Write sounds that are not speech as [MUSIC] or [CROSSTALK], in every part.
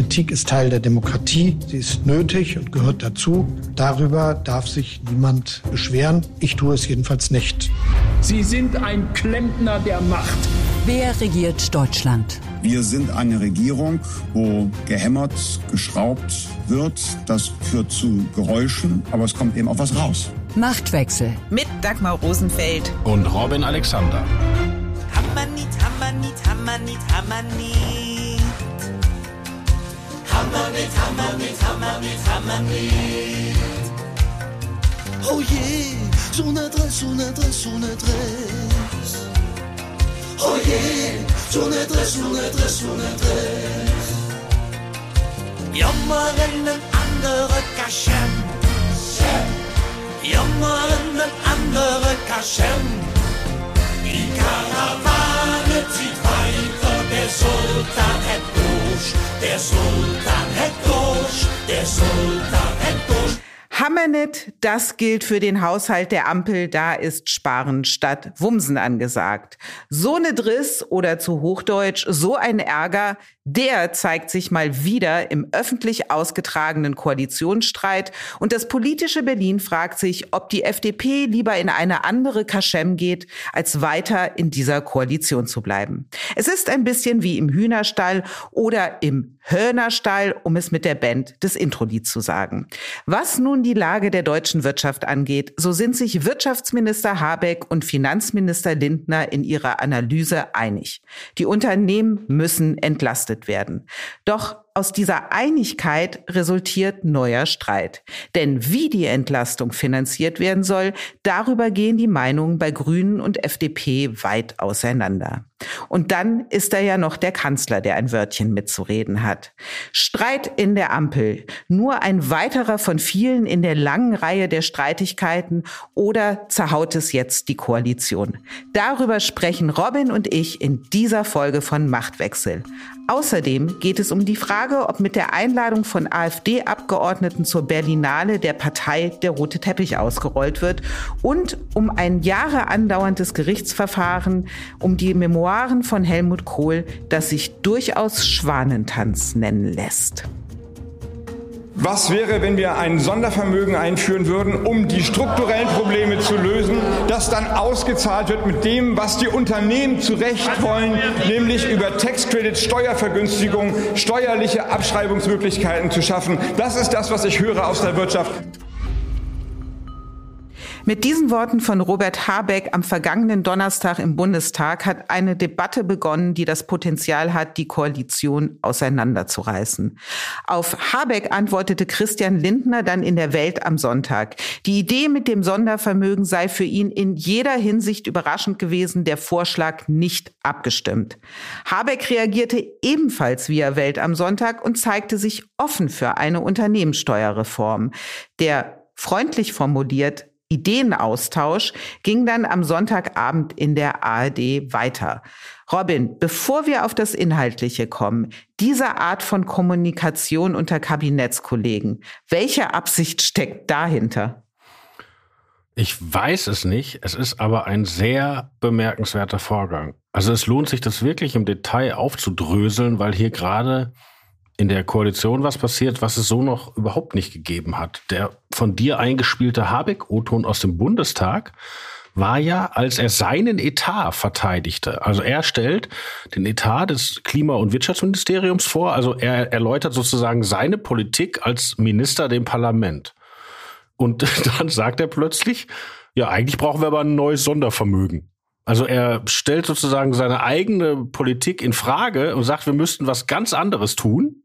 Kritik ist Teil der Demokratie. Sie ist nötig und gehört dazu. Darüber darf sich niemand beschweren. Ich tue es jedenfalls nicht. Sie sind ein Klempner der Macht. Wer regiert Deutschland? Wir sind eine Regierung, wo gehämmert, geschraubt wird. Das führt zu Geräuschen, aber es kommt eben auch was raus. Machtwechsel. Mit Dagmar Rosenfeld. Und Robin Alexander. Hammer nicht, Hammer nicht, Hammer nicht, Hammer nicht. Hammer nicht, Hammer nicht, Hammer nicht, Hammer nicht. Oh je, so eine Dress, so eine Dress, so eine Dress. Oh je, so eine Dress, so eine Dress, so eine Dress. Jammeren ein andere Kaschem. Jammeren ein andere Kaschem. Die Karawane zieht weiter, der Sultan hat durch, der Sultan hat hat durch. Hammernet, das gilt für den Haushalt der Ampel, da ist Sparen statt Wumsen angesagt. So ne Driss oder zu Hochdeutsch so ein Ärger, der zeigt sich mal wieder im öffentlich ausgetragenen Koalitionsstreit und das politische Berlin fragt sich, ob die FDP lieber in eine andere Kaschem geht, als weiter in dieser Koalition zu bleiben. Es ist ein bisschen wie im Hühnerstall oder im Hörnerstall, um es mit der Band des Introlieds zu sagen. Was nun die Lage der deutschen Wirtschaft angeht, so sind sich Wirtschaftsminister Habeck und Finanzminister Lindner in ihrer Analyse einig. Die Unternehmen müssen entlastet werden. Doch aus dieser Einigkeit resultiert neuer Streit. Denn wie die Entlastung finanziert werden soll, darüber gehen die Meinungen bei Grünen und FDP weit auseinander. Und dann ist da ja noch der Kanzler, der ein Wörtchen mitzureden hat. Streit in der Ampel, nur ein weiterer von vielen in der langen Reihe der Streitigkeiten oder zerhaut es jetzt die Koalition? Darüber sprechen Robin und ich in dieser Folge von Machtwechsel. Außerdem geht es um die Frage, ob mit der Einladung von AfD-Abgeordneten zur Berlinale der Partei der rote Teppich ausgerollt wird und um ein Jahre andauerndes Gerichtsverfahren um die Memoiren von Helmut Kohl, das sich durchaus Schwanentanz nennen lässt. Was wäre, wenn wir ein Sondervermögen einführen würden, um die strukturellen Probleme zu lösen, das dann ausgezahlt wird mit dem, was die Unternehmen zu Recht wollen, nämlich über Tax Credits, Steuervergünstigung, steuerliche Abschreibungsmöglichkeiten zu schaffen. Das ist das, was ich höre aus der Wirtschaft. Mit diesen Worten von Robert Habeck am vergangenen Donnerstag im Bundestag hat eine Debatte begonnen, die das Potenzial hat, die Koalition auseinanderzureißen. Auf Habeck antwortete Christian Lindner dann in der Welt am Sonntag. Die Idee mit dem Sondervermögen sei für ihn in jeder Hinsicht überraschend gewesen, der Vorschlag nicht abgestimmt. Habeck reagierte ebenfalls via Welt am Sonntag und zeigte sich offen für eine Unternehmenssteuerreform. Der freundlich formuliert Ideenaustausch ging dann am Sonntagabend in der ARD weiter. Robin, bevor wir auf das Inhaltliche kommen, diese Art von Kommunikation unter Kabinettskollegen, welche Absicht steckt dahinter? Ich weiß es nicht. Es ist aber ein sehr bemerkenswerter Vorgang. Also es lohnt sich, das wirklich im Detail aufzudröseln, weil hier gerade in der Koalition was passiert, was es so noch überhaupt nicht gegeben hat. Der von dir eingespielte Habeck-O-Ton aus dem Bundestag war ja, als er seinen Etat verteidigte. Also er stellt den Etat des Klima- und Wirtschaftsministeriums vor. Also er erläutert sozusagen seine Politik als Minister dem Parlament. Und [LAUGHS] dann sagt er plötzlich, ja, eigentlich brauchen wir aber ein neues Sondervermögen. Also er stellt sozusagen seine eigene Politik in Frage und sagt, wir müssten was ganz anderes tun.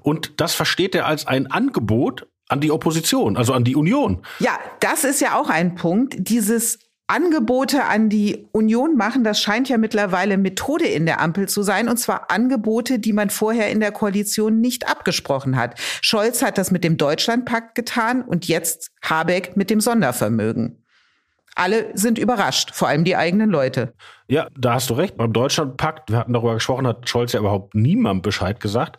Und das versteht er als ein Angebot an die Opposition, also an die Union. Ja, das ist ja auch ein Punkt. Dieses Angebote an die Union machen, das scheint ja mittlerweile Methode in der Ampel zu sein, und zwar Angebote, die man vorher in der Koalition nicht abgesprochen hat. Scholz hat das mit dem Deutschlandpakt getan und jetzt Habeck mit dem Sondervermögen. Alle sind überrascht, vor allem die eigenen Leute. Ja, da hast du recht. Beim Deutschlandpakt, wir hatten darüber gesprochen, hat Scholz ja überhaupt niemandem Bescheid gesagt.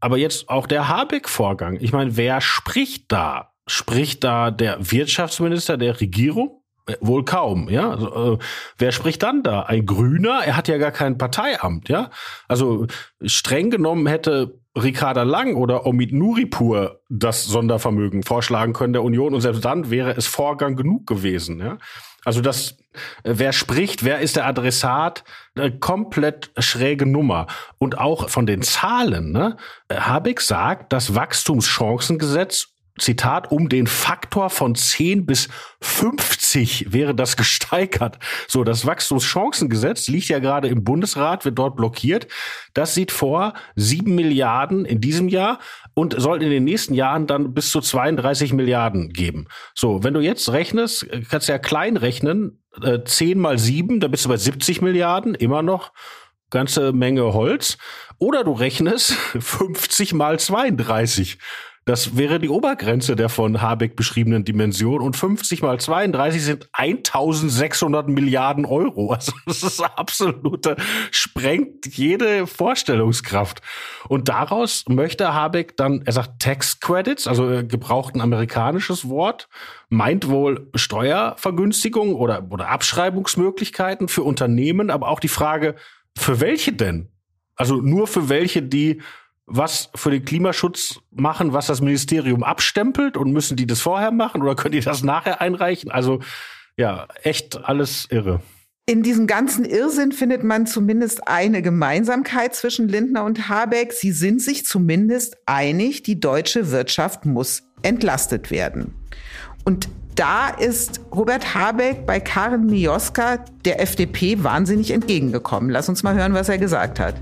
Aber jetzt auch der Habeck-Vorgang. Ich meine, wer spricht da? Spricht da der Wirtschaftsminister der Regierung? Äh, wohl kaum, ja. Also, äh, wer spricht dann da? Ein Grüner? Er hat ja gar kein Parteiamt, ja. Also streng genommen hätte Ricarda Lang oder Omid Nuripur das Sondervermögen vorschlagen können der Union und selbst dann wäre es Vorgang genug gewesen. Ja? Also das, äh, wer spricht, wer ist der Adressat, eine komplett schräge Nummer. Und auch von den Zahlen, ne? Habeck sagt, das Wachstumschancengesetz Zitat, um den Faktor von 10 bis 50 wäre das [LAUGHS] gesteigert. So, das Wachstumschancengesetz liegt ja gerade im Bundesrat, wird dort blockiert. Das sieht vor 7 Milliarden in diesem Jahr und soll in den nächsten Jahren dann bis zu 32 Milliarden geben. So, wenn du jetzt rechnest, kannst du ja klein rechnen, äh, 10 mal 7, da bist du bei 70 Milliarden, immer noch ganze Menge Holz. Oder du rechnest [LAUGHS] 50 mal 32. Das wäre die Obergrenze der von Habeck beschriebenen Dimension und 50 mal 32 sind 1600 Milliarden Euro. Also das ist absolute, sprengt jede Vorstellungskraft. Und daraus möchte Habeck dann, er sagt Tax Credits, also er gebraucht ein amerikanisches Wort, meint wohl Steuervergünstigung oder, oder Abschreibungsmöglichkeiten für Unternehmen, aber auch die Frage, für welche denn? Also nur für welche, die was für den Klimaschutz machen, was das Ministerium abstempelt und müssen die das vorher machen oder können die das nachher einreichen? Also ja, echt alles irre. In diesem ganzen Irrsinn findet man zumindest eine Gemeinsamkeit zwischen Lindner und Habeck. Sie sind sich zumindest einig, die deutsche Wirtschaft muss entlastet werden. Und da ist Robert Habeck bei Karin Mioska der FDP wahnsinnig entgegengekommen. Lass uns mal hören, was er gesagt hat.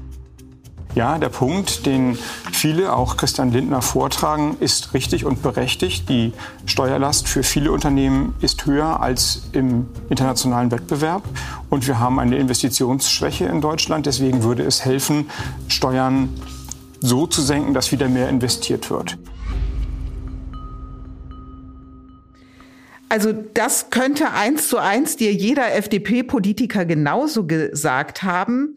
Ja, der Punkt, den viele, auch Christian Lindner, vortragen, ist richtig und berechtigt. Die Steuerlast für viele Unternehmen ist höher als im internationalen Wettbewerb. Und wir haben eine Investitionsschwäche in Deutschland. Deswegen würde es helfen, Steuern so zu senken, dass wieder mehr investiert wird. Also das könnte eins zu eins dir jeder FDP-Politiker genauso gesagt haben.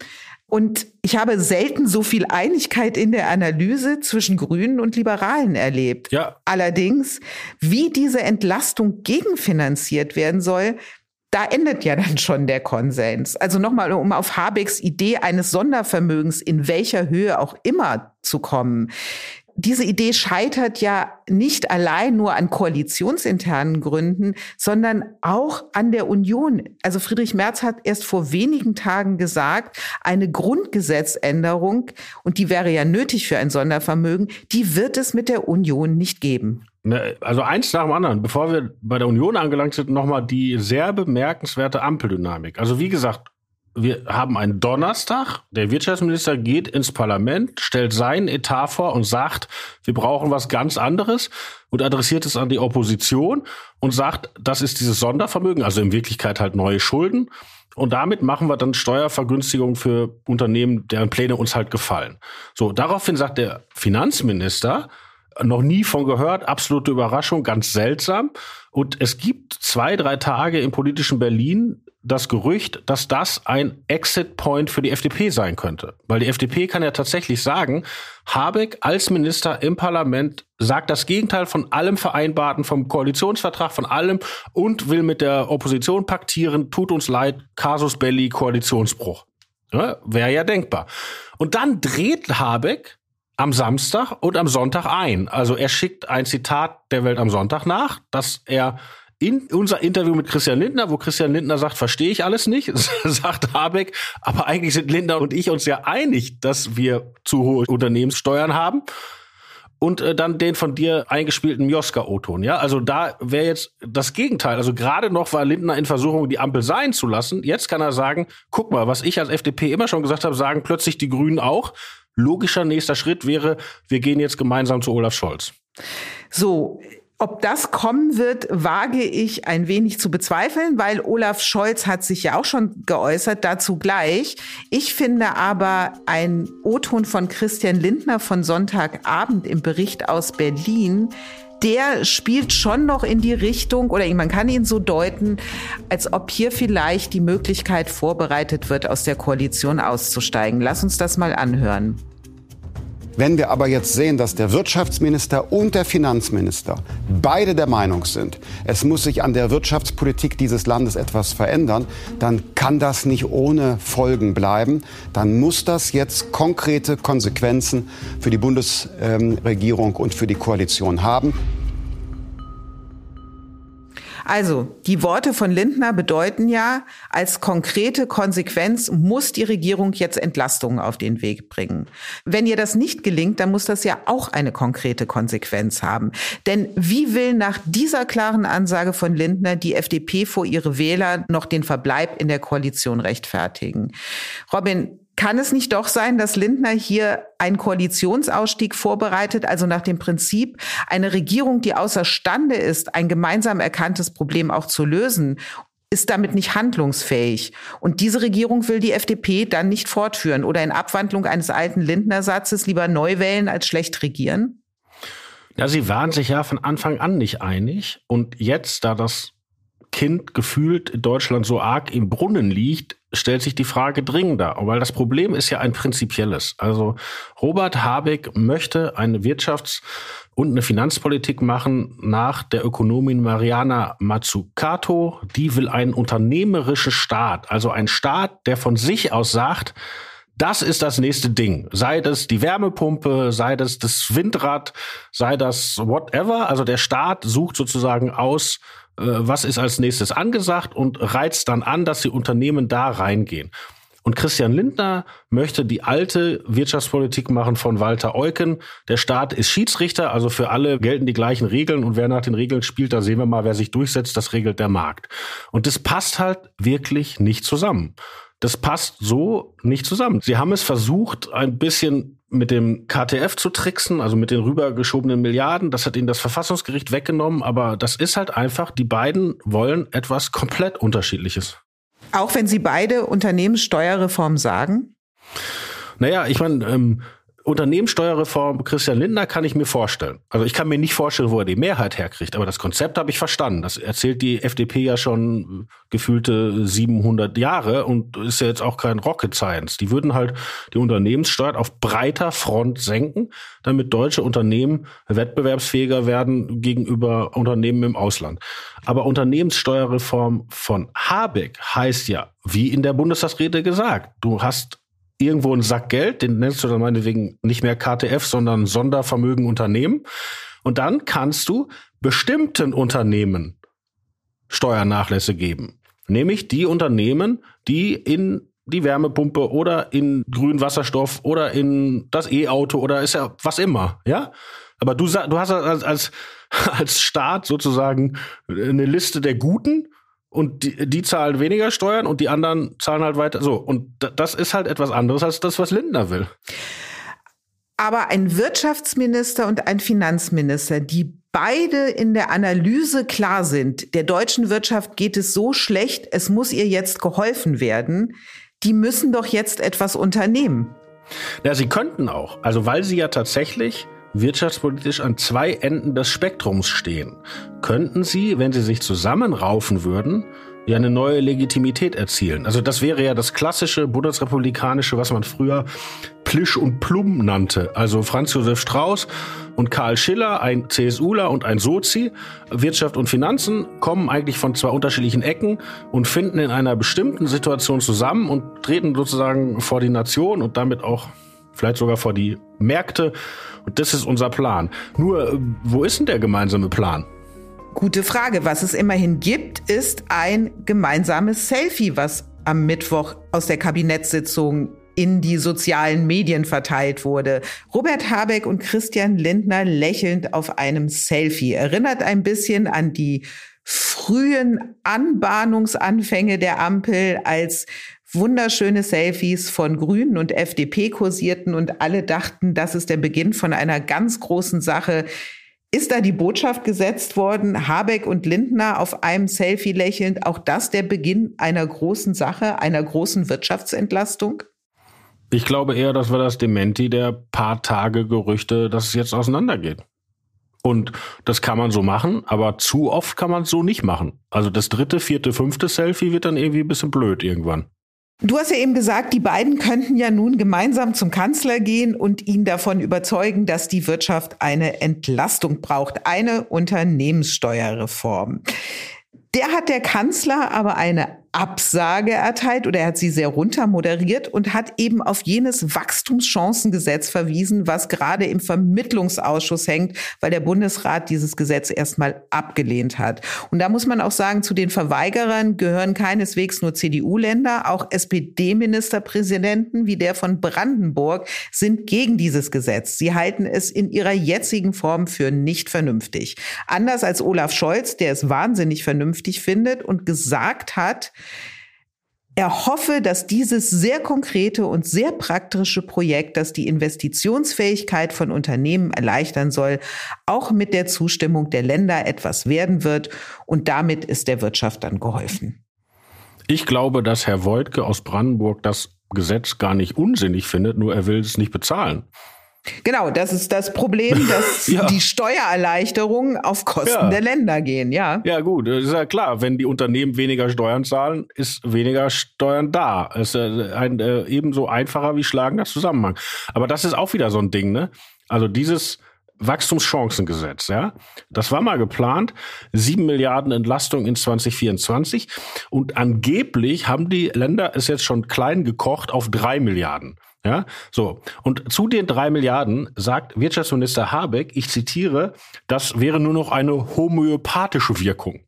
Und ich habe selten so viel Einigkeit in der Analyse zwischen Grünen und Liberalen erlebt. Ja. Allerdings, wie diese Entlastung gegenfinanziert werden soll, da endet ja dann schon der Konsens. Also nochmal, um auf Habecks Idee eines Sondervermögens in welcher Höhe auch immer zu kommen diese Idee scheitert ja nicht allein nur an koalitionsinternen Gründen, sondern auch an der Union. Also Friedrich Merz hat erst vor wenigen Tagen gesagt, eine Grundgesetzänderung, und die wäre ja nötig für ein Sondervermögen, die wird es mit der Union nicht geben. Ne, also eins nach dem anderen. Bevor wir bei der Union angelangt sind, nochmal die sehr bemerkenswerte Ampeldynamik. Also wie gesagt, wir haben einen Donnerstag. Der Wirtschaftsminister geht ins Parlament, stellt seinen Etat vor und sagt, wir brauchen was ganz anderes und adressiert es an die Opposition und sagt, das ist dieses Sondervermögen, also in Wirklichkeit halt neue Schulden. Und damit machen wir dann Steuervergünstigungen für Unternehmen, deren Pläne uns halt gefallen. So, daraufhin sagt der Finanzminister, noch nie von gehört, absolute Überraschung, ganz seltsam. Und es gibt zwei, drei Tage im politischen Berlin das Gerücht, dass das ein Exit-Point für die FDP sein könnte. Weil die FDP kann ja tatsächlich sagen, Habeck als Minister im Parlament sagt das Gegenteil von allem Vereinbarten, vom Koalitionsvertrag, von allem und will mit der Opposition paktieren, tut uns leid, Casus Belli, Koalitionsbruch. Ja, Wäre ja denkbar. Und dann dreht Habeck am Samstag und am Sonntag ein. Also er schickt ein Zitat der Welt am Sonntag nach, dass er in unser Interview mit Christian Lindner, wo Christian Lindner sagt, verstehe ich alles nicht, [LAUGHS] sagt Habeck, aber eigentlich sind Lindner und ich uns ja einig, dass wir zu hohe Unternehmenssteuern haben. Und äh, dann den von dir eingespielten Mioska-O-Ton, ja? Also da wäre jetzt das Gegenteil. Also gerade noch war Lindner in Versuchung, die Ampel sein zu lassen. Jetzt kann er sagen, guck mal, was ich als FDP immer schon gesagt habe, sagen plötzlich die Grünen auch. Logischer nächster Schritt wäre, wir gehen jetzt gemeinsam zu Olaf Scholz. So, ob das kommen wird, wage ich ein wenig zu bezweifeln, weil Olaf Scholz hat sich ja auch schon geäußert, dazu gleich. Ich finde aber ein O-Ton von Christian Lindner von Sonntagabend im Bericht aus Berlin, der spielt schon noch in die Richtung, oder man kann ihn so deuten, als ob hier vielleicht die Möglichkeit vorbereitet wird, aus der Koalition auszusteigen. Lass uns das mal anhören. Wenn wir aber jetzt sehen, dass der Wirtschaftsminister und der Finanzminister beide der Meinung sind, es muss sich an der Wirtschaftspolitik dieses Landes etwas verändern, dann kann das nicht ohne Folgen bleiben. Dann muss das jetzt konkrete Konsequenzen für die Bundesregierung und für die Koalition haben. Also, die Worte von Lindner bedeuten ja, als konkrete Konsequenz muss die Regierung jetzt Entlastungen auf den Weg bringen. Wenn ihr das nicht gelingt, dann muss das ja auch eine konkrete Konsequenz haben. Denn wie will nach dieser klaren Ansage von Lindner die FDP vor ihre Wähler noch den Verbleib in der Koalition rechtfertigen? Robin, kann es nicht doch sein, dass Lindner hier einen Koalitionsausstieg vorbereitet, also nach dem Prinzip, eine Regierung, die außerstande ist, ein gemeinsam erkanntes Problem auch zu lösen, ist damit nicht handlungsfähig. Und diese Regierung will die FDP dann nicht fortführen oder in Abwandlung eines alten Lindner-Satzes lieber neu wählen als schlecht regieren? Ja, sie waren sich ja von Anfang an nicht einig. Und jetzt, da das Kind gefühlt in Deutschland so arg im Brunnen liegt, stellt sich die Frage dringender, weil das Problem ist ja ein prinzipielles. Also Robert Habeck möchte eine Wirtschafts- und eine Finanzpolitik machen nach der Ökonomin Mariana Mazzucato. Die will einen unternehmerischen Staat, also ein Staat, der von sich aus sagt, das ist das nächste Ding. Sei das die Wärmepumpe, sei das das Windrad, sei das whatever. Also der Staat sucht sozusagen aus, was ist als nächstes angesagt und reizt dann an, dass die Unternehmen da reingehen. Und Christian Lindner möchte die alte Wirtschaftspolitik machen von Walter Eucken. Der Staat ist Schiedsrichter, also für alle gelten die gleichen Regeln und wer nach den Regeln spielt, da sehen wir mal, wer sich durchsetzt, das regelt der Markt. Und das passt halt wirklich nicht zusammen. Das passt so nicht zusammen. Sie haben es versucht, ein bisschen mit dem KTF zu tricksen, also mit den rübergeschobenen Milliarden. Das hat ihnen das Verfassungsgericht weggenommen, aber das ist halt einfach, die beiden wollen etwas komplett unterschiedliches. Auch wenn sie beide Unternehmenssteuerreform sagen? Naja, ich meine, ähm, Unternehmenssteuerreform Christian Lindner kann ich mir vorstellen. Also ich kann mir nicht vorstellen, wo er die Mehrheit herkriegt, aber das Konzept habe ich verstanden. Das erzählt die FDP ja schon gefühlte 700 Jahre und ist ja jetzt auch kein Rocket Science. Die würden halt die Unternehmenssteuer auf breiter Front senken, damit deutsche Unternehmen wettbewerbsfähiger werden gegenüber Unternehmen im Ausland. Aber Unternehmenssteuerreform von Habeck heißt ja, wie in der Bundestagsrede gesagt, du hast irgendwo einen Sack Geld, den nennst du dann meinetwegen nicht mehr KTF, sondern Sondervermögen Unternehmen. Und dann kannst du bestimmten Unternehmen Steuernachlässe geben. Nämlich die Unternehmen, die in die Wärmepumpe oder in grünen Wasserstoff oder in das E-Auto oder ist ja was immer, ja? Aber du, du hast als, als, [LAUGHS] als Staat sozusagen eine Liste der Guten und die, die zahlen weniger Steuern und die anderen zahlen halt weiter. So, und das ist halt etwas anderes als das, was Lindner will. Aber ein Wirtschaftsminister und ein Finanzminister, die beide in der Analyse klar sind, der deutschen Wirtschaft geht es so schlecht, es muss ihr jetzt geholfen werden, die müssen doch jetzt etwas unternehmen. Ja, sie könnten auch. Also weil sie ja tatsächlich wirtschaftspolitisch an zwei Enden des Spektrums stehen, könnten sie, wenn sie sich zusammenraufen würden, ja eine neue Legitimität erzielen. Also das wäre ja das klassische bundesrepublikanische, was man früher Plisch und Plum nannte. Also Franz Josef Strauß und Karl Schiller, ein CSUler und ein Sozi. Wirtschaft und Finanzen kommen eigentlich von zwei unterschiedlichen Ecken und finden in einer bestimmten Situation zusammen und treten sozusagen vor die Nation und damit auch vielleicht sogar vor die Märkte. Und das ist unser Plan. Nur, äh, wo ist denn der gemeinsame Plan? Gute Frage. Was es immerhin gibt, ist ein gemeinsames Selfie, was am Mittwoch aus der Kabinettssitzung in die sozialen Medien verteilt wurde. Robert Habeck und Christian Lindner lächelnd auf einem Selfie. Erinnert ein bisschen an die frühen Anbahnungsanfänge der Ampel, als wunderschöne Selfies von Grünen und FDP kursierten und alle dachten, das ist der Beginn von einer ganz großen Sache. Ist da die Botschaft gesetzt worden, Habeck und Lindner auf einem Selfie lächelnd, auch das der Beginn einer großen Sache, einer großen Wirtschaftsentlastung? Ich glaube eher, das war das Dementi der paar Tage Gerüchte, dass es jetzt auseinandergeht. Und das kann man so machen, aber zu oft kann man es so nicht machen. Also das dritte, vierte, fünfte Selfie wird dann irgendwie ein bisschen blöd irgendwann. Du hast ja eben gesagt, die beiden könnten ja nun gemeinsam zum Kanzler gehen und ihn davon überzeugen, dass die Wirtschaft eine Entlastung braucht, eine Unternehmenssteuerreform. Der hat der Kanzler aber eine Absage erteilt oder er hat sie sehr runter moderiert und hat eben auf jenes Wachstumschancengesetz verwiesen, was gerade im Vermittlungsausschuss hängt, weil der Bundesrat dieses Gesetz erstmal abgelehnt hat. Und da muss man auch sagen, zu den Verweigerern gehören keineswegs nur CDU-Länder, auch SPD-Ministerpräsidenten wie der von Brandenburg sind gegen dieses Gesetz. Sie halten es in ihrer jetzigen Form für nicht vernünftig. Anders als Olaf Scholz, der es wahnsinnig vernünftig findet und gesagt hat, er hoffe, dass dieses sehr konkrete und sehr praktische Projekt, das die Investitionsfähigkeit von Unternehmen erleichtern soll, auch mit der Zustimmung der Länder etwas werden wird. Und damit ist der Wirtschaft dann geholfen. Ich glaube, dass Herr Woidke aus Brandenburg das Gesetz gar nicht unsinnig findet, nur er will es nicht bezahlen. Genau, das ist das Problem, [LAUGHS] dass ja. die Steuererleichterungen auf Kosten ja. der Länder gehen, ja. Ja, gut, ist ja klar, wenn die Unternehmen weniger Steuern zahlen, ist weniger Steuern da. Ist äh, ein äh, ebenso einfacher wie schlagender Zusammenhang. Aber das ist auch wieder so ein Ding, ne? Also dieses Wachstumschancengesetz, ja. Das war mal geplant, sieben Milliarden Entlastung in 2024 und angeblich haben die Länder es jetzt schon klein gekocht auf drei Milliarden. Ja, so. Und zu den drei Milliarden sagt Wirtschaftsminister Habeck, ich zitiere, das wäre nur noch eine homöopathische Wirkung.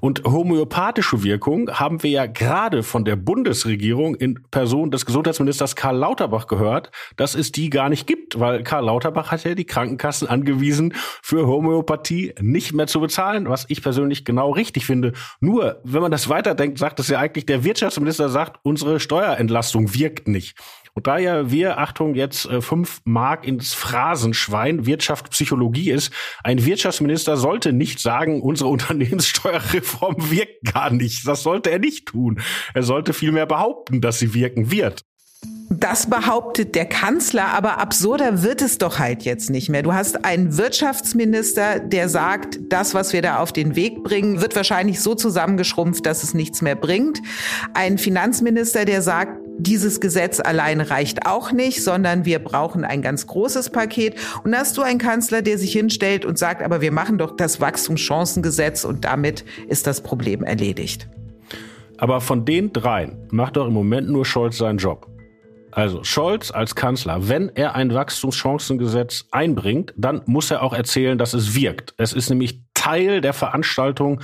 Und homöopathische Wirkung haben wir ja gerade von der Bundesregierung in Person des Gesundheitsministers Karl Lauterbach gehört, dass es die gar nicht gibt, weil Karl Lauterbach hat ja die Krankenkassen angewiesen, für Homöopathie nicht mehr zu bezahlen, was ich persönlich genau richtig finde. Nur, wenn man das weiterdenkt, sagt es ja eigentlich, der Wirtschaftsminister sagt, unsere Steuerentlastung wirkt nicht. Und da ja wir, Achtung, jetzt äh, fünf Mark ins Phrasenschwein Wirtschaft Psychologie ist, ein Wirtschaftsminister sollte nicht sagen, unsere [LAUGHS] Unternehmenssteuerreform wirkt gar nicht. Das sollte er nicht tun. Er sollte vielmehr behaupten, dass sie wirken wird. Das behauptet der Kanzler, aber absurder wird es doch halt jetzt nicht mehr. Du hast einen Wirtschaftsminister, der sagt, das, was wir da auf den Weg bringen, wird wahrscheinlich so zusammengeschrumpft, dass es nichts mehr bringt. Ein Finanzminister, der sagt, dieses Gesetz allein reicht auch nicht, sondern wir brauchen ein ganz großes Paket. Und da hast du einen Kanzler, der sich hinstellt und sagt, aber wir machen doch das Wachstumschancengesetz und damit ist das Problem erledigt. Aber von den dreien macht doch im Moment nur Scholz seinen Job. Also Scholz als Kanzler, wenn er ein Wachstumschancengesetz einbringt, dann muss er auch erzählen, dass es wirkt. Es ist nämlich Teil der Veranstaltung,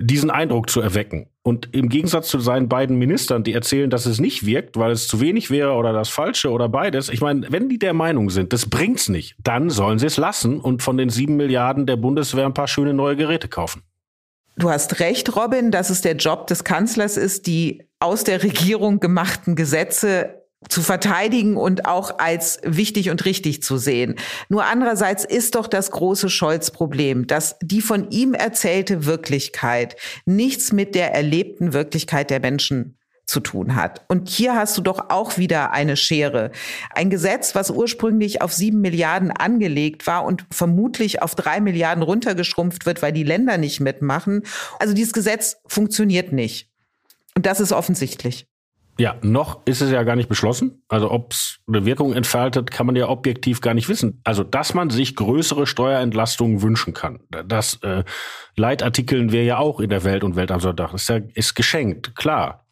diesen Eindruck zu erwecken. Und im Gegensatz zu seinen beiden Ministern, die erzählen, dass es nicht wirkt, weil es zu wenig wäre oder das Falsche oder beides. Ich meine, wenn die der Meinung sind, das bringt's nicht, dann sollen sie es lassen und von den sieben Milliarden der Bundeswehr ein paar schöne neue Geräte kaufen. Du hast recht, Robin, dass es der Job des Kanzlers ist, die aus der Regierung gemachten Gesetze zu verteidigen und auch als wichtig und richtig zu sehen. Nur andererseits ist doch das große Scholz-Problem, dass die von ihm erzählte Wirklichkeit nichts mit der erlebten Wirklichkeit der Menschen zu tun hat. Und hier hast du doch auch wieder eine Schere. Ein Gesetz, was ursprünglich auf sieben Milliarden angelegt war und vermutlich auf drei Milliarden runtergeschrumpft wird, weil die Länder nicht mitmachen. Also dieses Gesetz funktioniert nicht. Und das ist offensichtlich. Ja, noch ist es ja gar nicht beschlossen. Also ob es eine Wirkung entfaltet, kann man ja objektiv gar nicht wissen. Also dass man sich größere Steuerentlastungen wünschen kann, das äh, Leitartikeln wir ja auch in der Welt und Welt am Sonntag. Ist ja ist geschenkt, klar.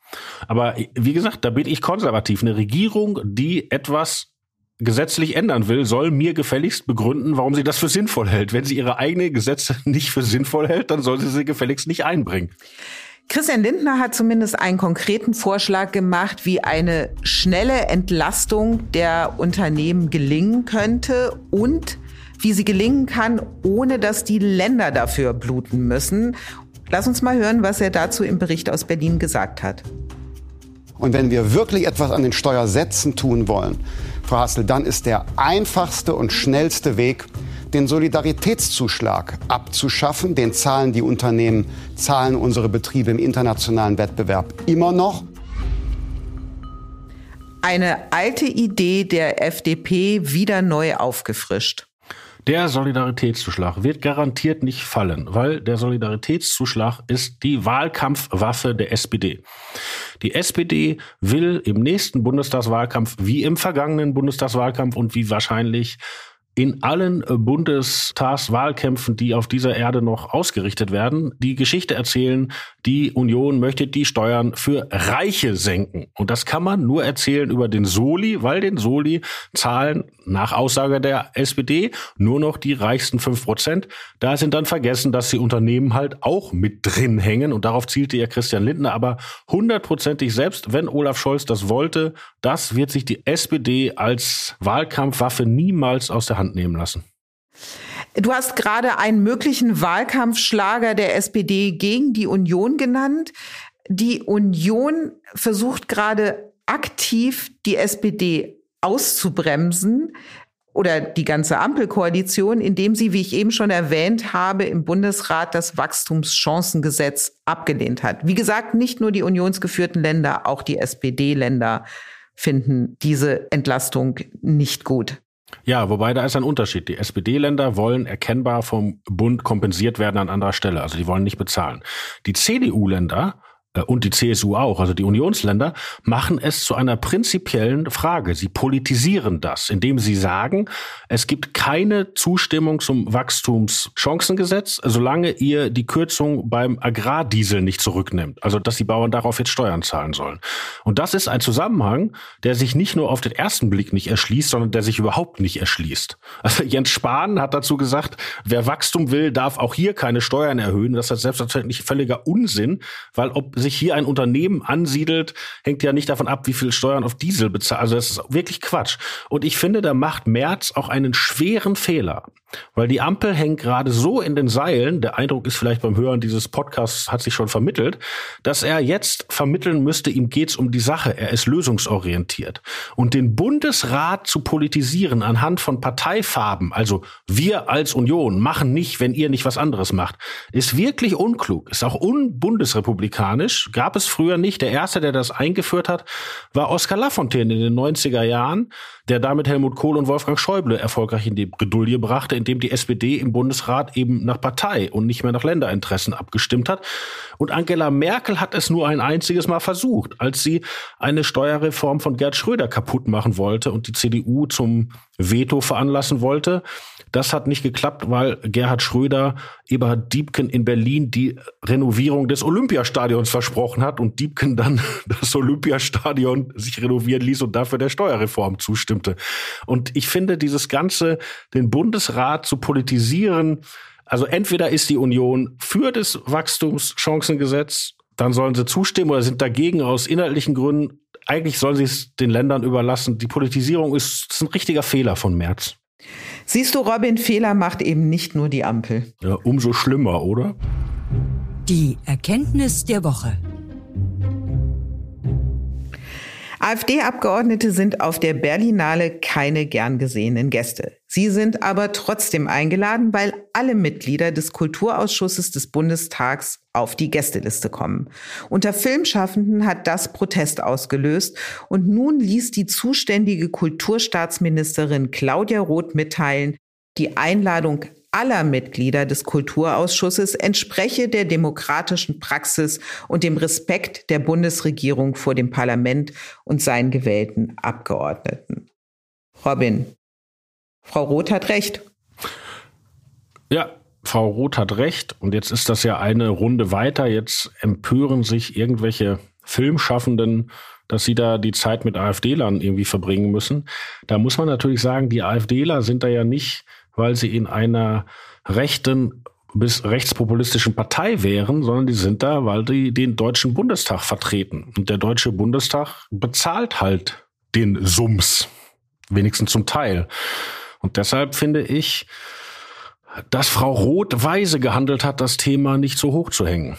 Aber wie gesagt, da bin ich konservativ. Eine Regierung, die etwas gesetzlich ändern will, soll mir gefälligst begründen, warum sie das für sinnvoll hält. Wenn sie ihre eigenen Gesetze [LAUGHS] nicht für sinnvoll hält, dann soll sie sie gefälligst nicht einbringen. Christian Lindner hat zumindest einen konkreten Vorschlag gemacht, wie eine schnelle Entlastung der Unternehmen gelingen könnte und wie sie gelingen kann, ohne dass die Länder dafür bluten müssen. Lass uns mal hören, was er dazu im Bericht aus Berlin gesagt hat. Und wenn wir wirklich etwas an den Steuersätzen tun wollen, Frau Hassel, dann ist der einfachste und schnellste Weg, den Solidaritätszuschlag abzuschaffen. Den zahlen die Unternehmen, zahlen unsere Betriebe im internationalen Wettbewerb immer noch. Eine alte Idee der FDP wieder neu aufgefrischt. Der Solidaritätszuschlag wird garantiert nicht fallen, weil der Solidaritätszuschlag ist die Wahlkampfwaffe der SPD. Die SPD will im nächsten Bundestagswahlkampf wie im vergangenen Bundestagswahlkampf und wie wahrscheinlich in allen äh, Bundestagswahlkämpfen, die auf dieser Erde noch ausgerichtet werden, die Geschichte erzählen, die Union möchte die Steuern für Reiche senken. Und das kann man nur erzählen über den Soli, weil den Soli zahlen nach Aussage der SPD nur noch die reichsten fünf Prozent. Da sind dann vergessen, dass die Unternehmen halt auch mit drin hängen. Und darauf zielte ja Christian Lindner aber hundertprozentig selbst, wenn Olaf Scholz das wollte. Das wird sich die SPD als Wahlkampfwaffe niemals aus der Hand Hand nehmen lassen. Du hast gerade einen möglichen Wahlkampfschlager der SPD gegen die Union genannt. Die Union versucht gerade aktiv, die SPD auszubremsen oder die ganze Ampelkoalition, indem sie, wie ich eben schon erwähnt habe, im Bundesrat das Wachstumschancengesetz abgelehnt hat. Wie gesagt, nicht nur die unionsgeführten Länder, auch die SPD-Länder finden diese Entlastung nicht gut. Ja, wobei da ist ein Unterschied. Die SPD-Länder wollen erkennbar vom Bund kompensiert werden an anderer Stelle. Also die wollen nicht bezahlen. Die CDU-Länder und die CSU auch, also die Unionsländer, machen es zu einer prinzipiellen Frage. Sie politisieren das, indem sie sagen, es gibt keine Zustimmung zum Wachstumschancengesetz, solange ihr die Kürzung beim Agrardiesel nicht zurücknimmt. Also, dass die Bauern darauf jetzt Steuern zahlen sollen. Und das ist ein Zusammenhang, der sich nicht nur auf den ersten Blick nicht erschließt, sondern der sich überhaupt nicht erschließt. Also Jens Spahn hat dazu gesagt, wer Wachstum will, darf auch hier keine Steuern erhöhen. Das ist selbstverständlich völliger Unsinn, weil ob sich hier ein Unternehmen ansiedelt, hängt ja nicht davon ab, wie viel Steuern auf Diesel bezahlt. Also das ist wirklich Quatsch. Und ich finde, da macht Merz auch einen schweren Fehler. Weil die Ampel hängt gerade so in den Seilen, der Eindruck ist vielleicht beim Hören dieses Podcasts hat sich schon vermittelt, dass er jetzt vermitteln müsste, ihm geht's um die Sache, er ist lösungsorientiert. Und den Bundesrat zu politisieren anhand von Parteifarben, also wir als Union machen nicht, wenn ihr nicht was anderes macht, ist wirklich unklug, ist auch unbundesrepublikanisch, gab es früher nicht. Der erste, der das eingeführt hat, war Oskar Lafontaine in den 90er Jahren, der damit Helmut Kohl und Wolfgang Schäuble erfolgreich in die Bredouille brachte, indem die SPD im Bundesrat eben nach Partei und nicht mehr nach Länderinteressen abgestimmt hat. Und Angela Merkel hat es nur ein einziges Mal versucht, als sie eine Steuerreform von Gerd Schröder kaputt machen wollte und die CDU zum Veto veranlassen wollte. Das hat nicht geklappt, weil Gerhard Schröder Eberhard Diebken in Berlin die Renovierung des Olympiastadions versprochen hat und Diebken dann [LAUGHS] das Olympiastadion sich renovieren ließ und dafür der Steuerreform zustimmte. Und ich finde dieses Ganze, den Bundesrat zu politisieren, also entweder ist die Union für das Wachstumschancengesetz, dann sollen sie zustimmen oder sind dagegen aus inhaltlichen Gründen. Eigentlich sollen sie es den Ländern überlassen. Die Politisierung ist, ist ein richtiger Fehler von März. Siehst du, Robin, Fehler macht eben nicht nur die Ampel. Ja, umso schlimmer, oder? Die Erkenntnis der Woche. AfD-Abgeordnete sind auf der Berlinale keine gern gesehenen Gäste. Sie sind aber trotzdem eingeladen, weil alle Mitglieder des Kulturausschusses des Bundestags auf die Gästeliste kommen. Unter Filmschaffenden hat das Protest ausgelöst und nun ließ die zuständige Kulturstaatsministerin Claudia Roth mitteilen, die Einladung aller Mitglieder des Kulturausschusses entspreche der demokratischen Praxis und dem Respekt der Bundesregierung vor dem Parlament und seinen gewählten Abgeordneten. Robin, Frau Roth hat recht. Ja, Frau Roth hat recht. Und jetzt ist das ja eine Runde weiter. Jetzt empören sich irgendwelche Filmschaffenden, dass sie da die Zeit mit AfD-Lern irgendwie verbringen müssen. Da muss man natürlich sagen, die AfDler sind da ja nicht weil sie in einer rechten bis rechtspopulistischen Partei wären, sondern die sind da, weil die den Deutschen Bundestag vertreten. Und der Deutsche Bundestag bezahlt halt den Sums, wenigstens zum Teil. Und deshalb finde ich, dass Frau Roth weise gehandelt hat, das Thema nicht so hoch zu hängen.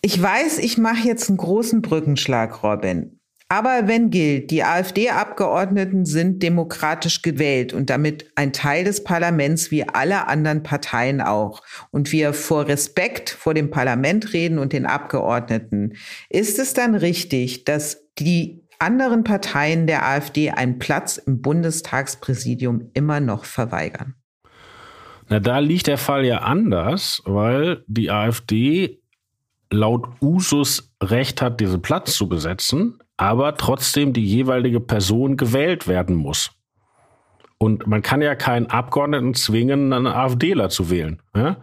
Ich weiß, ich mache jetzt einen großen Brückenschlag, Robin. Aber wenn gilt, die AfD-Abgeordneten sind demokratisch gewählt und damit ein Teil des Parlaments wie alle anderen Parteien auch. Und wir vor Respekt vor dem Parlament reden und den Abgeordneten. Ist es dann richtig, dass die anderen Parteien der AfD einen Platz im Bundestagspräsidium immer noch verweigern? Na, da liegt der Fall ja anders, weil die AfD laut Usus Recht hat, diesen Platz zu besetzen, aber trotzdem die jeweilige Person gewählt werden muss. Und man kann ja keinen Abgeordneten zwingen, einen AfDler zu wählen. Ja?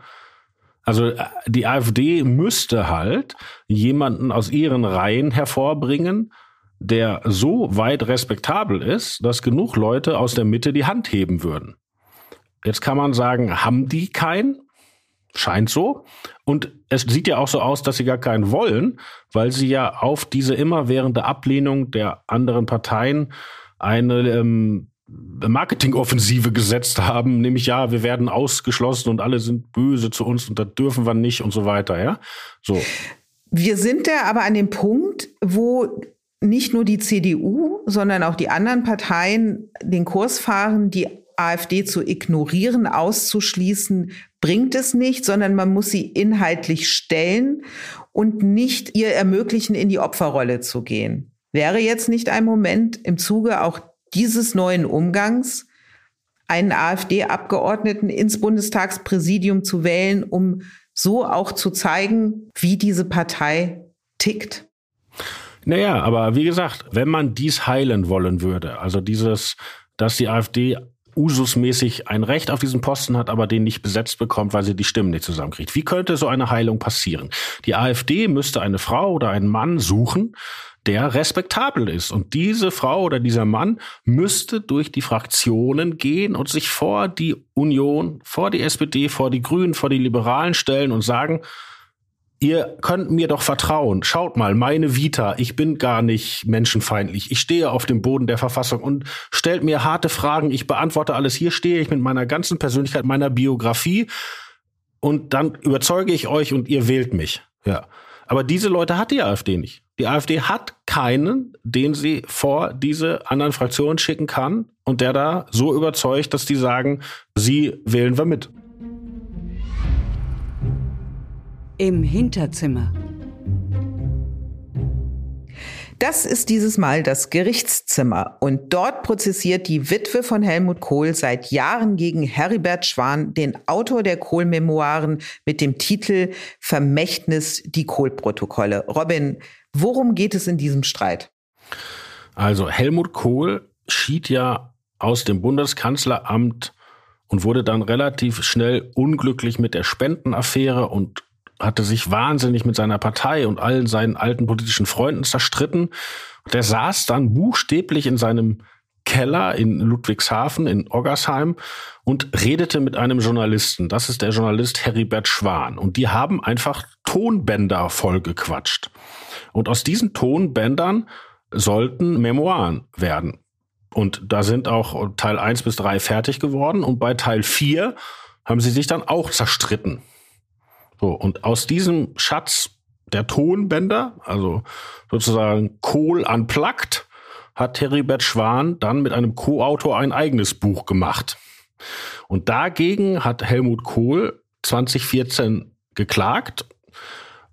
Also äh, die AfD müsste halt jemanden aus ihren Reihen hervorbringen, der so weit respektabel ist, dass genug Leute aus der Mitte die Hand heben würden. Jetzt kann man sagen, haben die keinen? Scheint so. Und es sieht ja auch so aus, dass sie gar keinen wollen, weil sie ja auf diese immerwährende Ablehnung der anderen Parteien eine ähm, Marketingoffensive gesetzt haben, nämlich ja, wir werden ausgeschlossen und alle sind böse zu uns und da dürfen wir nicht und so weiter, ja? So. Wir sind da aber an dem Punkt, wo nicht nur die CDU, sondern auch die anderen Parteien den Kurs fahren, die AfD zu ignorieren, auszuschließen, bringt es nicht, sondern man muss sie inhaltlich stellen und nicht ihr ermöglichen, in die Opferrolle zu gehen. Wäre jetzt nicht ein Moment im Zuge auch dieses neuen Umgangs, einen AfD-Abgeordneten ins Bundestagspräsidium zu wählen, um so auch zu zeigen, wie diese Partei tickt? Naja, aber wie gesagt, wenn man dies heilen wollen würde, also dieses, dass die AfD ususmäßig ein Recht auf diesen Posten hat, aber den nicht besetzt bekommt, weil sie die Stimmen nicht zusammenkriegt. Wie könnte so eine Heilung passieren? Die AfD müsste eine Frau oder einen Mann suchen, der respektabel ist. Und diese Frau oder dieser Mann müsste durch die Fraktionen gehen und sich vor die Union, vor die SPD, vor die Grünen, vor die Liberalen stellen und sagen, ihr könnt mir doch vertrauen. Schaut mal, meine Vita, ich bin gar nicht menschenfeindlich. Ich stehe auf dem Boden der Verfassung und stellt mir harte Fragen. Ich beantworte alles. Hier stehe ich mit meiner ganzen Persönlichkeit, meiner Biografie und dann überzeuge ich euch und ihr wählt mich. Ja. Aber diese Leute hat die AfD nicht. Die AfD hat keinen, den sie vor diese anderen Fraktionen schicken kann und der da so überzeugt, dass die sagen, sie wählen wir mit. Im Hinterzimmer. Das ist dieses Mal das Gerichtszimmer und dort prozessiert die Witwe von Helmut Kohl seit Jahren gegen Heribert Schwan, den Autor der Kohl-Memoiren mit dem Titel Vermächtnis die Kohl-Protokolle. Robin, worum geht es in diesem Streit? Also Helmut Kohl schied ja aus dem Bundeskanzleramt und wurde dann relativ schnell unglücklich mit der Spendenaffäre und hatte sich wahnsinnig mit seiner Partei und allen seinen alten politischen Freunden zerstritten. Und er saß dann buchstäblich in seinem Keller in Ludwigshafen in Oggersheim und redete mit einem Journalisten. Das ist der Journalist Heribert Schwan. Und die haben einfach Tonbänder vollgequatscht. Und aus diesen Tonbändern sollten Memoiren werden. Und da sind auch Teil 1 bis 3 fertig geworden. Und bei Teil 4 haben sie sich dann auch zerstritten. So, und aus diesem Schatz der Tonbänder, also sozusagen Kohl unplugged, hat Heribert Schwan dann mit einem Co-Autor ein eigenes Buch gemacht. Und dagegen hat Helmut Kohl 2014 geklagt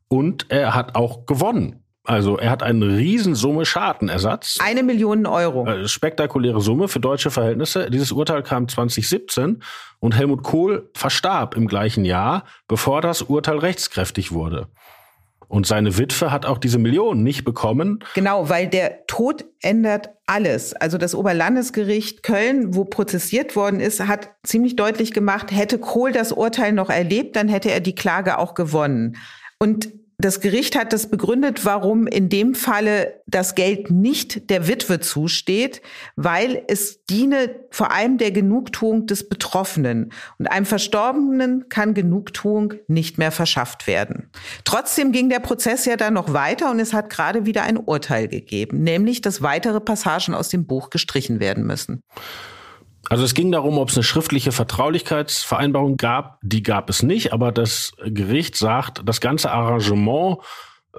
und er hat auch gewonnen. Also er hat eine Riesensumme Schadenersatz. Eine Million Euro. Äh, spektakuläre Summe für deutsche Verhältnisse. Dieses Urteil kam 2017 und Helmut Kohl verstarb im gleichen Jahr, bevor das Urteil rechtskräftig wurde. Und seine Witwe hat auch diese Millionen nicht bekommen. Genau, weil der Tod ändert alles. Also das Oberlandesgericht Köln, wo prozessiert worden ist, hat ziemlich deutlich gemacht, hätte Kohl das Urteil noch erlebt, dann hätte er die Klage auch gewonnen. Und das Gericht hat das begründet, warum in dem Falle das Geld nicht der Witwe zusteht, weil es diene vor allem der Genugtuung des Betroffenen. Und einem Verstorbenen kann Genugtuung nicht mehr verschafft werden. Trotzdem ging der Prozess ja dann noch weiter und es hat gerade wieder ein Urteil gegeben, nämlich dass weitere Passagen aus dem Buch gestrichen werden müssen. Also es ging darum, ob es eine schriftliche Vertraulichkeitsvereinbarung gab. Die gab es nicht, aber das Gericht sagt, das ganze Arrangement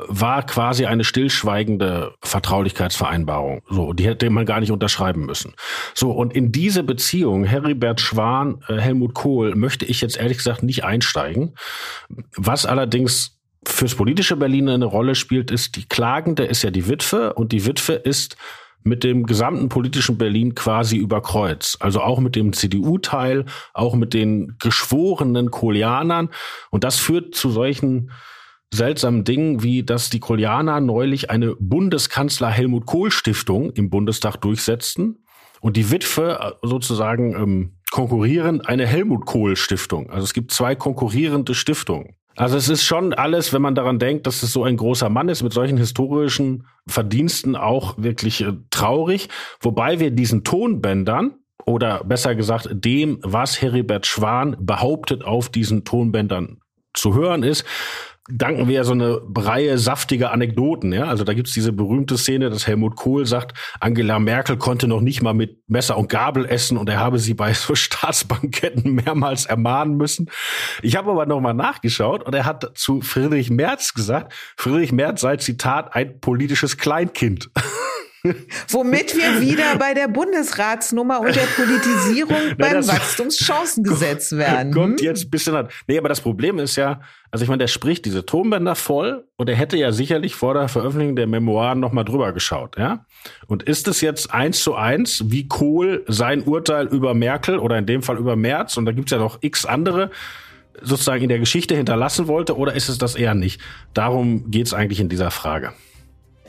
war quasi eine stillschweigende Vertraulichkeitsvereinbarung. So, die hätte man gar nicht unterschreiben müssen. So, und in diese Beziehung Heribert Schwan, äh, Helmut Kohl möchte ich jetzt ehrlich gesagt nicht einsteigen. Was allerdings fürs politische Berlin eine Rolle spielt, ist die Klagende ist ja die Witwe und die Witwe ist mit dem gesamten politischen Berlin quasi über Kreuz. Also auch mit dem CDU-Teil, auch mit den geschworenen Kolianern. Und das führt zu solchen seltsamen Dingen, wie dass die Kolianer neulich eine Bundeskanzler Helmut Kohl Stiftung im Bundestag durchsetzten und die Witwe äh, sozusagen ähm, konkurrierend eine Helmut Kohl Stiftung. Also es gibt zwei konkurrierende Stiftungen. Also es ist schon alles, wenn man daran denkt, dass es so ein großer Mann ist mit solchen historischen Verdiensten auch wirklich äh, traurig. Wobei wir diesen Tonbändern oder besser gesagt dem, was Heribert Schwan behauptet auf diesen Tonbändern zu hören ist, danken wir so eine Reihe saftiger Anekdoten. Ja? Also da gibt's diese berühmte Szene, dass Helmut Kohl sagt, Angela Merkel konnte noch nicht mal mit Messer und Gabel essen und er habe sie bei so [LAUGHS] Staatsbanketten mehrmals ermahnen müssen. Ich habe aber noch mal nachgeschaut und er hat zu Friedrich Merz gesagt, Friedrich Merz sei Zitat ein politisches Kleinkind. [LAUGHS] [LAUGHS] Womit wir wieder bei der Bundesratsnummer und der Politisierung [LAUGHS] beim [LAUGHS] Wachstumschancengesetz werden. Kommt jetzt ein bisschen an. Nee, aber das Problem ist ja, also ich meine, der spricht diese Tonbänder voll und er hätte ja sicherlich vor der Veröffentlichung der Memoiren nochmal drüber geschaut, ja? Und ist es jetzt eins zu eins, wie Kohl sein Urteil über Merkel oder in dem Fall über Merz, und da gibt's ja noch x andere, sozusagen in der Geschichte hinterlassen wollte, oder ist es das eher nicht? Darum geht's eigentlich in dieser Frage.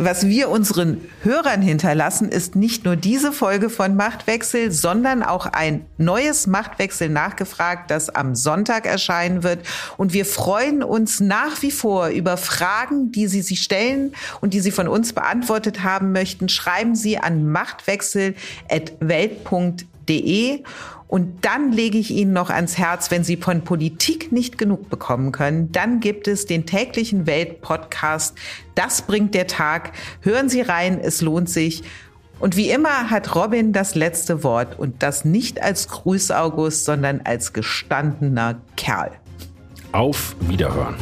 Was wir unseren Hörern hinterlassen, ist nicht nur diese Folge von Machtwechsel, sondern auch ein neues Machtwechsel nachgefragt, das am Sonntag erscheinen wird. Und wir freuen uns nach wie vor über Fragen, die Sie sich stellen und die Sie von uns beantwortet haben möchten. Schreiben Sie an machtwechsel.welt.de und dann lege ich Ihnen noch ans Herz, wenn Sie von Politik nicht genug bekommen können, dann gibt es den täglichen Welt-Podcast. Das bringt der Tag. Hören Sie rein, es lohnt sich. Und wie immer hat Robin das letzte Wort und das nicht als Grüß August, sondern als gestandener Kerl. Auf Wiederhören.